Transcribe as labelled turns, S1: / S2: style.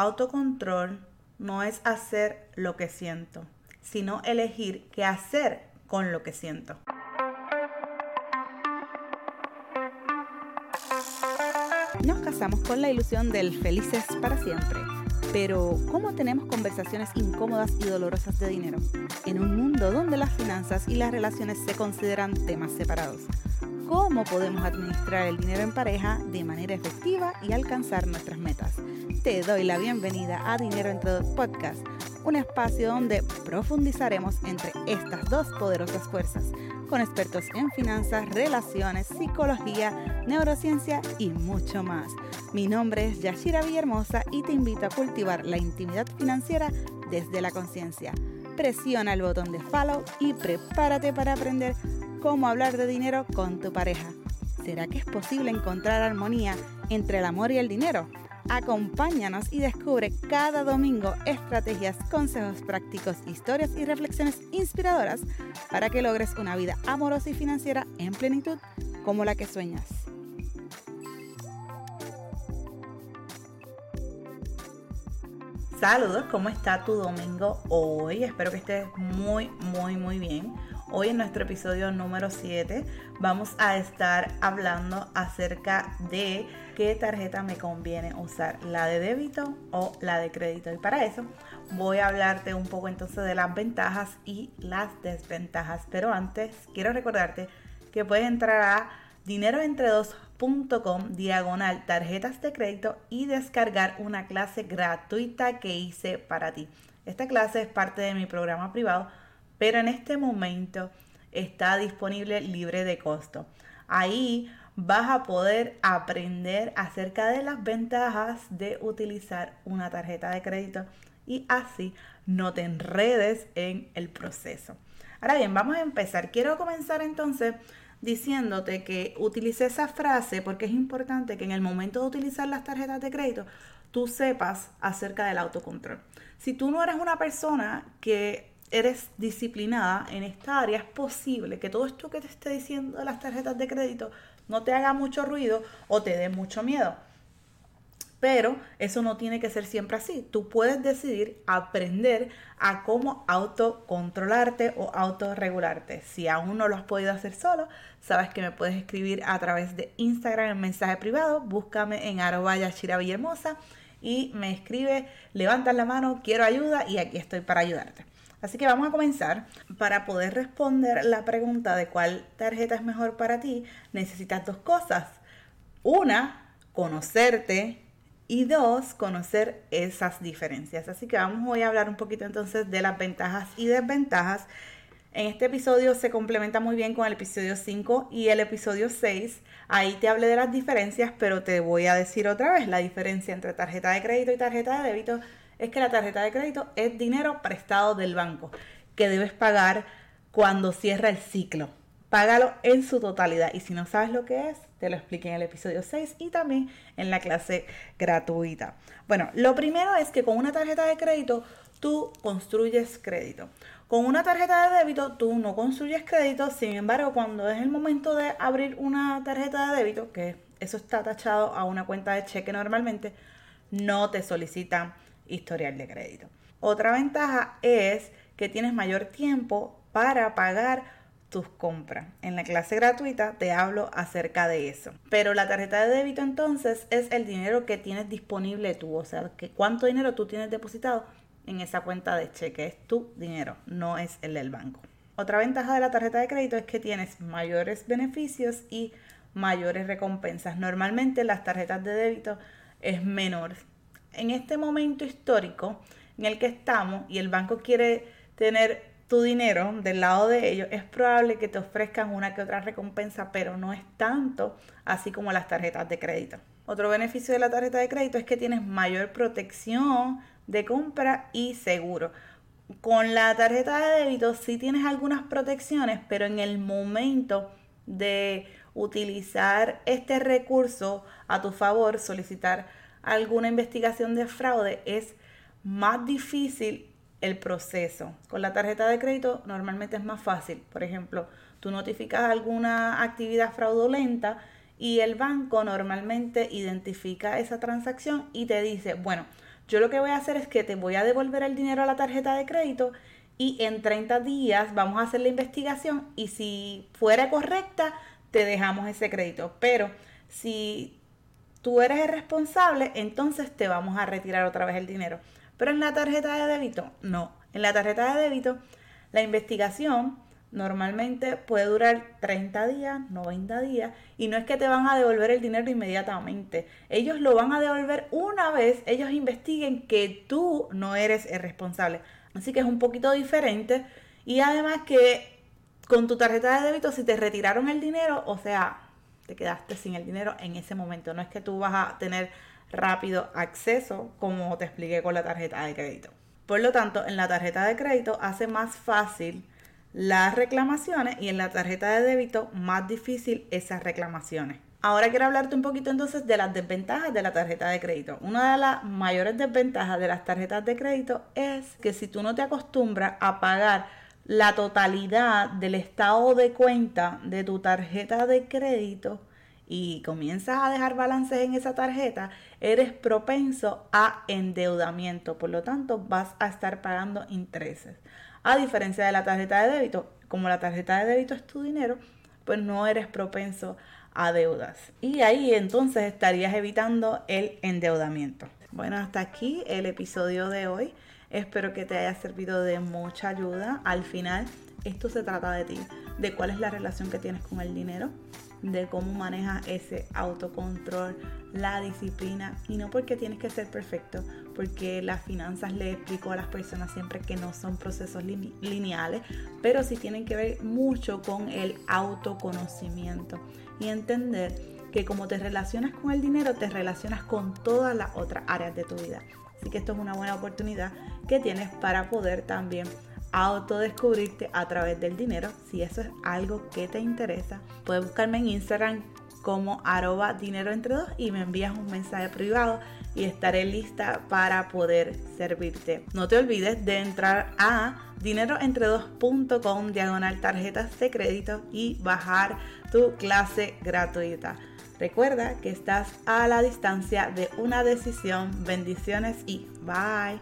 S1: autocontrol no es hacer lo que siento, sino elegir qué hacer con lo que siento. Nos casamos con la ilusión del felices para siempre. Pero, ¿cómo tenemos conversaciones incómodas y dolorosas de dinero? En un mundo donde las finanzas y las relaciones se consideran temas separados. ¿Cómo podemos administrar el dinero en pareja de manera efectiva y alcanzar nuestras metas? Te doy la bienvenida a Dinero entre dos Podcast, un espacio donde profundizaremos entre estas dos poderosas fuerzas con expertos en finanzas, relaciones, psicología, neurociencia y mucho más. Mi nombre es Yashira Villahermosa y te invito a cultivar la intimidad financiera desde la conciencia. Presiona el botón de follow y prepárate para aprender cómo hablar de dinero con tu pareja. ¿Será que es posible encontrar armonía entre el amor y el dinero? Acompáñanos y descubre cada domingo estrategias, consejos prácticos, historias y reflexiones inspiradoras para que logres una vida amorosa y financiera en plenitud como la que sueñas. Saludos, ¿cómo está tu domingo hoy? Espero que estés muy, muy, muy bien. Hoy en nuestro episodio número 7 vamos a estar hablando acerca de qué tarjeta me conviene usar, la de débito o la de crédito. Y para eso voy a hablarte un poco entonces de las ventajas y las desventajas. Pero antes quiero recordarte que puedes entrar a dineroentredos.com diagonal tarjetas de crédito y descargar una clase gratuita que hice para ti. Esta clase es parte de mi programa privado pero en este momento está disponible libre de costo. Ahí vas a poder aprender acerca de las ventajas de utilizar una tarjeta de crédito y así no te enredes en el proceso. Ahora bien, vamos a empezar. Quiero comenzar entonces diciéndote que utilice esa frase porque es importante que en el momento de utilizar las tarjetas de crédito tú sepas acerca del autocontrol. Si tú no eres una persona que eres disciplinada en esta área, es posible que todo esto que te esté diciendo de las tarjetas de crédito no te haga mucho ruido o te dé mucho miedo. Pero eso no tiene que ser siempre así. Tú puedes decidir aprender a cómo autocontrolarte o autorregularte. Si aún no lo has podido hacer solo, sabes que me puedes escribir a través de Instagram en mensaje privado. Búscame en arroba Yashira y me escribe, levanta la mano, quiero ayuda y aquí estoy para ayudarte. Así que vamos a comenzar. Para poder responder la pregunta de cuál tarjeta es mejor para ti, necesitas dos cosas. Una, conocerte y dos, conocer esas diferencias. Así que vamos hoy a hablar un poquito entonces de las ventajas y desventajas. En este episodio se complementa muy bien con el episodio 5 y el episodio 6. Ahí te hablé de las diferencias, pero te voy a decir otra vez la diferencia entre tarjeta de crédito y tarjeta de débito es que la tarjeta de crédito es dinero prestado del banco que debes pagar cuando cierra el ciclo. Págalo en su totalidad y si no sabes lo que es, te lo expliqué en el episodio 6 y también en la clase gratuita. Bueno, lo primero es que con una tarjeta de crédito tú construyes crédito. Con una tarjeta de débito tú no construyes crédito, sin embargo cuando es el momento de abrir una tarjeta de débito, que eso está tachado a una cuenta de cheque normalmente, no te solicitan historial de crédito. Otra ventaja es que tienes mayor tiempo para pagar tus compras. En la clase gratuita te hablo acerca de eso. Pero la tarjeta de débito entonces es el dinero que tienes disponible tú, o sea, que cuánto dinero tú tienes depositado en esa cuenta de cheque. Es tu dinero, no es el del banco. Otra ventaja de la tarjeta de crédito es que tienes mayores beneficios y mayores recompensas. Normalmente las tarjetas de débito es menor en este momento histórico en el que estamos y el banco quiere tener tu dinero del lado de ellos, es probable que te ofrezcan una que otra recompensa, pero no es tanto así como las tarjetas de crédito. Otro beneficio de la tarjeta de crédito es que tienes mayor protección de compra y seguro. Con la tarjeta de débito sí tienes algunas protecciones, pero en el momento de utilizar este recurso a tu favor, solicitar alguna investigación de fraude, es más difícil el proceso. Con la tarjeta de crédito normalmente es más fácil. Por ejemplo, tú notificas alguna actividad fraudulenta y el banco normalmente identifica esa transacción y te dice, bueno, yo lo que voy a hacer es que te voy a devolver el dinero a la tarjeta de crédito y en 30 días vamos a hacer la investigación y si fuera correcta, te dejamos ese crédito. Pero si tú eres el responsable, entonces te vamos a retirar otra vez el dinero. Pero en la tarjeta de débito, no. En la tarjeta de débito, la investigación normalmente puede durar 30 días, 90 días, y no es que te van a devolver el dinero inmediatamente. Ellos lo van a devolver una vez ellos investiguen que tú no eres el responsable. Así que es un poquito diferente. Y además que con tu tarjeta de débito, si te retiraron el dinero, o sea, te quedaste sin el dinero en ese momento. No es que tú vas a tener rápido acceso como te expliqué con la tarjeta de crédito. Por lo tanto, en la tarjeta de crédito hace más fácil las reclamaciones y en la tarjeta de débito más difícil esas reclamaciones. Ahora quiero hablarte un poquito entonces de las desventajas de la tarjeta de crédito. Una de las mayores desventajas de las tarjetas de crédito es que si tú no te acostumbras a pagar la totalidad del estado de cuenta de tu tarjeta de crédito y comienzas a dejar balances en esa tarjeta, eres propenso a endeudamiento. Por lo tanto, vas a estar pagando intereses. A diferencia de la tarjeta de débito, como la tarjeta de débito es tu dinero, pues no eres propenso a deudas. Y ahí entonces estarías evitando el endeudamiento. Bueno, hasta aquí el episodio de hoy. Espero que te haya servido de mucha ayuda. Al final, esto se trata de ti, de cuál es la relación que tienes con el dinero, de cómo manejas ese autocontrol, la disciplina y no porque tienes que ser perfecto, porque las finanzas le explico a las personas siempre que no son procesos lineales, pero sí tienen que ver mucho con el autoconocimiento y entender que como te relacionas con el dinero, te relacionas con todas las otras áreas de tu vida. Así que esto es una buena oportunidad que tienes para poder también autodescubrirte a través del dinero. Si eso es algo que te interesa, puedes buscarme en Instagram como arroba dinero entre dos y me envías un mensaje privado y estaré lista para poder servirte. No te olvides de entrar a dineroentre2.com diagonal tarjetas de crédito y bajar tu clase gratuita. Recuerda que estás a la distancia de una decisión. Bendiciones y bye.